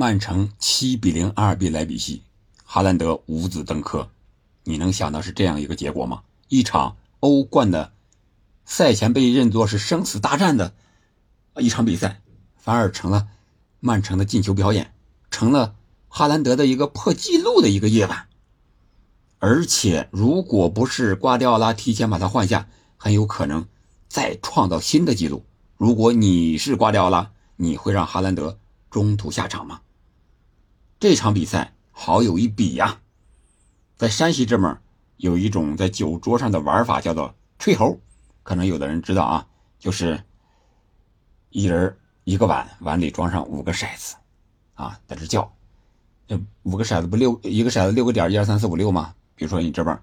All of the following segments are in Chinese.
曼城七比零阿尔比莱比锡，哈兰德五子登科，你能想到是这样一个结果吗？一场欧冠的赛前被认作是生死大战的一场比赛，反而成了曼城的进球表演，成了哈兰德的一个破纪录的一个夜晚。而且，如果不是瓜迪奥拉提前把他换下，很有可能再创造新的纪录。如果你是瓜迪奥拉，你会让哈兰德中途下场吗？这场比赛好有一比呀，在山西这门有一种在酒桌上的玩法，叫做吹猴，可能有的人知道啊，就是一人一个碗，碗里装上五个骰子，啊，在这叫，这五个骰子不六一个骰子六个点，一二三四五六吗？比如说你这边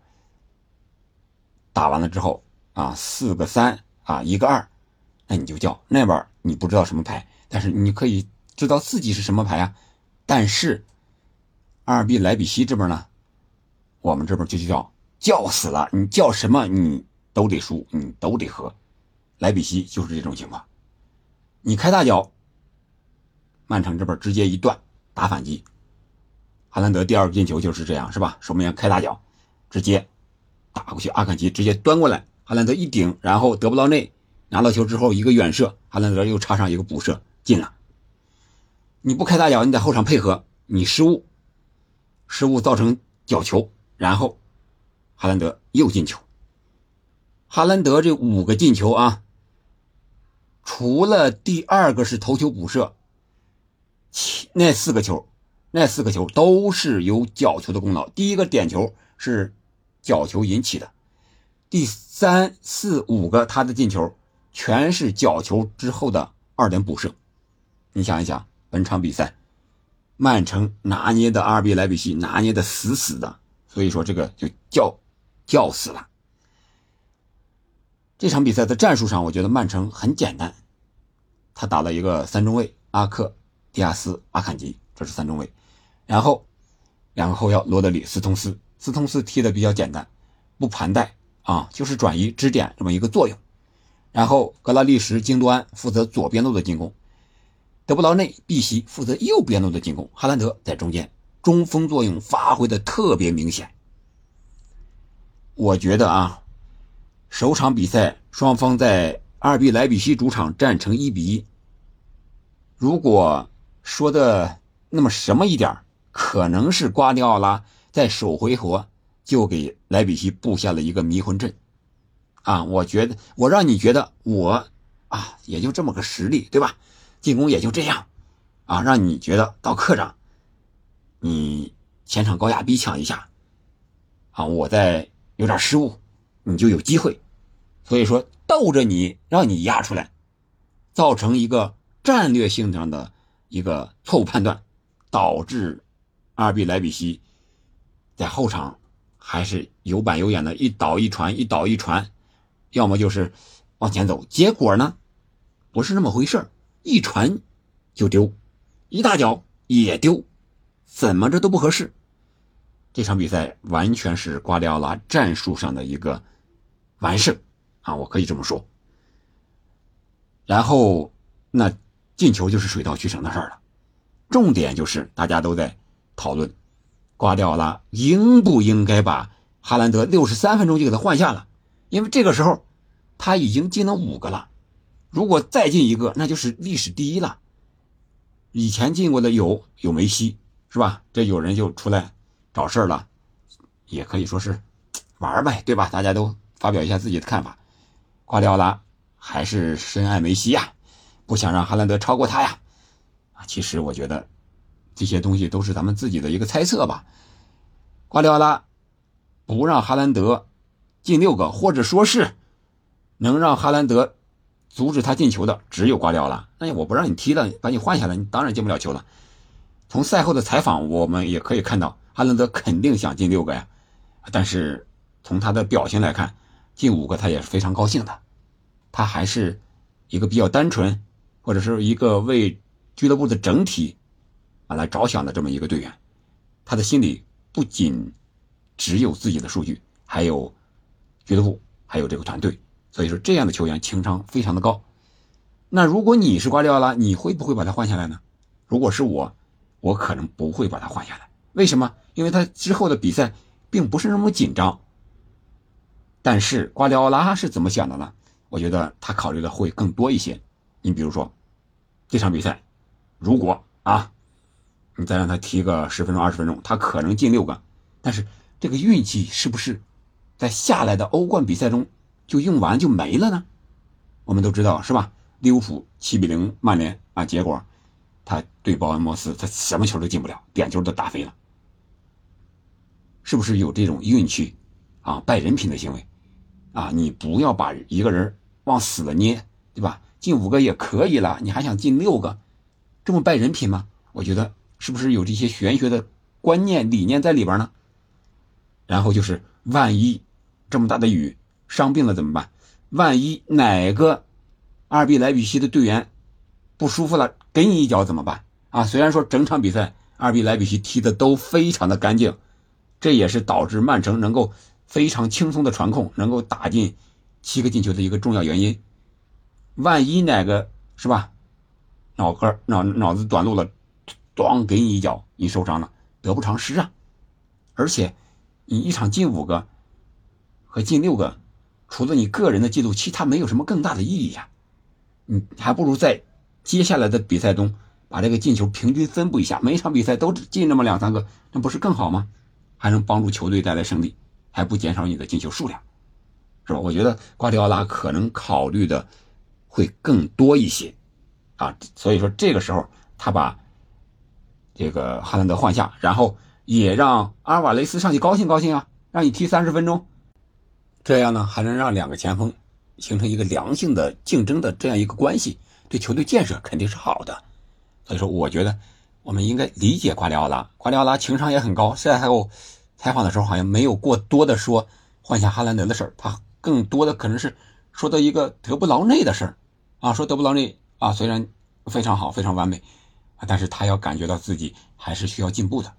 打完了之后啊，四个三啊，一个二，那你就叫那边你不知道什么牌，但是你可以知道自己是什么牌啊。但是阿尔比莱比锡这边呢，我们这边就叫叫死了，你叫什么你都得输，你都得喝。莱比锡就是这种情况，你开大脚，曼城这边直接一断打反击，哈兰德第二个进球就是这样，是吧？守门员开大脚。直接打过去，阿坎吉直接端过来，哈兰德一顶，然后德布劳内拿到球之后一个远射，哈兰德又插上一个补射进了。你不开大脚，你在后场配合，你失误，失误造成角球，然后哈兰德又进球。哈兰德这五个进球啊，除了第二个是头球补射，那四个球，那四个球都是有角球的功劳。第一个点球是。角球引起的第三、四、五个他的进球，全是角球之后的二点补射。你想一想，本场比赛，曼城拿捏的阿尔比莱比锡拿捏的死死的，所以说这个就叫叫死了。这场比赛的战术上，我觉得曼城很简单，他打了一个三中卫，阿克、迪亚斯、阿坎吉，这是三中卫，然后两个后腰罗德里、斯通斯。斯通斯踢的比较简单，不盘带啊，就是转移支点这么一个作用。然后格拉利什、京多安负责左边路的进攻，德布劳内、碧玺负责右边路的进攻，哈兰德在中间，中锋作用发挥的特别明显。我觉得啊，首场比赛双方在二比莱比锡主场战成一比一。如果说的那么什么一点，可能是瓜迪奥拉。在首回合就给莱比锡布下了一个迷魂阵，啊，我觉得我让你觉得我啊也就这么个实力，对吧？进攻也就这样，啊，让你觉得到客场，你前场高压逼抢一下，啊，我再有点失误，你就有机会。所以说逗着你，让你压出来，造成一个战略性上的一个错误判断，导致阿尔比莱比锡。在后场还是有板有眼的，一倒一传，一倒一传，要么就是往前走。结果呢，不是那么回事一传就丢，一大脚也丢，怎么着都不合适。这场比赛完全是瓜迪奥拉战术上的一个完胜啊，我可以这么说。然后那进球就是水到渠成的事了，重点就是大家都在讨论。瓜迪奥拉应不应该把哈兰德六十三分钟就给他换下了？因为这个时候他已经进了五个了，如果再进一个，那就是历史第一了。以前进过的有有梅西，是吧？这有人就出来找事儿了，也可以说是玩呗，对吧？大家都发表一下自己的看法。瓜迪奥拉还是深爱梅西呀，不想让哈兰德超过他呀。啊，其实我觉得。这些东西都是咱们自己的一个猜测吧。瓜迪奥拉不让哈兰德进六个，或者说是能让哈兰德阻止他进球的，只有瓜迪奥拉。那我不让你踢了，把你换下来，你当然进不了球了。从赛后的采访，我们也可以看到，哈兰德肯定想进六个呀。但是从他的表情来看，进五个他也是非常高兴的。他还是一个比较单纯，或者是一个为俱乐部的整体。啊，来着想的这么一个队员，他的心里不仅只有自己的数据，还有俱乐部，还有这个团队。所以说，这样的球员情商非常的高。那如果你是瓜迪奥拉，你会不会把他换下来呢？如果是我，我可能不会把他换下来。为什么？因为他之后的比赛并不是那么紧张。但是瓜迪奥拉是怎么想的呢？我觉得他考虑的会更多一些。你比如说，这场比赛，如果啊，你再让他踢个十分钟、二十分钟，他可能进六个。但是这个运气是不是在下来的欧冠比赛中就用完就没了呢？我们都知道是吧？利物浦七比零曼联啊，结果他对鲍恩莫斯，他什么球都进不了，点球都打飞了。是不是有这种运气啊败人品的行为？啊，你不要把一个人往死了捏，对吧？进五个也可以了，你还想进六个，这么败人品吗？我觉得是不是有这些玄学的观念理念在里边呢？然后就是万一这么大的雨伤病了怎么办？万一哪个二 B 莱比锡的队员不舒服了，给你一脚怎么办？啊，虽然说整场比赛二 B 莱比锡踢的都非常的干净，这也是导致曼城能够。非常轻松的传控，能够打进七个进球的一个重要原因。万一哪个是吧，脑壳脑脑子短路了，咣给你一脚，你受伤了，得不偿失啊！而且你一场进五个和进六个，除了你个人的记录，其他没有什么更大的意义呀。你还不如在接下来的比赛中把这个进球平均分布一下，每场比赛都进那么两三个，那不是更好吗？还能帮助球队带来胜利。还不减少你的进球数量，是吧？我觉得瓜迪奥拉可能考虑的会更多一些，啊，所以说这个时候他把这个哈兰德换下，然后也让阿尔瓦雷斯上去高兴高兴啊，让你踢三十分钟，这样呢还能让两个前锋形成一个良性的竞争的这样一个关系，对球队建设肯定是好的。所以说，我觉得我们应该理解瓜迪奥拉，瓜迪奥拉情商也很高，赛后。采访的时候好像没有过多的说换下哈兰德的事儿，他更多的可能是说到一个德布劳内的事儿，啊，说德布劳内啊虽然非常好非常完美，啊，但是他要感觉到自己还是需要进步的，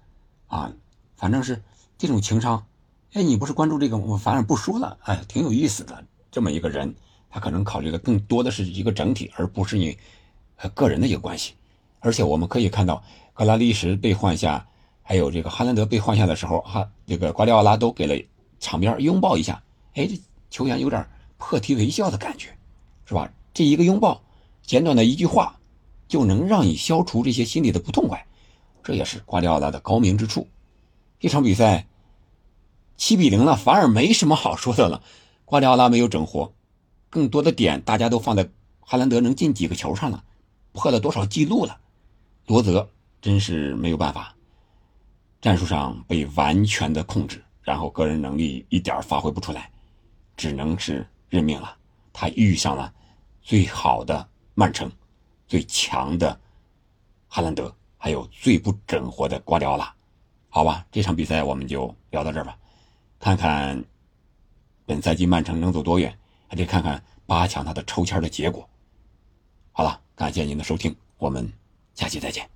啊，反正是这种情商，哎，你不是关注这个，我反而不说了，哎，挺有意思的这么一个人，他可能考虑的更多的是一个整体，而不是你个人的一个关系，而且我们可以看到格拉利什被换下。还有这个哈兰德被换下的时候，哈，这个瓜迪奥拉都给了场边拥抱一下，哎，这球员有点破涕为笑的感觉，是吧？这一个拥抱，简短的一句话，就能让你消除这些心里的不痛快，这也是瓜迪奥拉的高明之处。一场比赛七比零了，反而没什么好说的了。瓜迪奥拉没有整活，更多的点大家都放在哈兰德能进几个球上了，破了多少记录了。罗泽真是没有办法。战术上被完全的控制，然后个人能力一点发挥不出来，只能是认命了。他遇上了最好的曼城，最强的哈兰德，还有最不整活的瓜迪奥拉。好吧，这场比赛我们就聊到这儿吧。看看本赛季曼城能走多远，还得看看八强他的抽签的结果。好了，感谢您的收听，我们下期再见。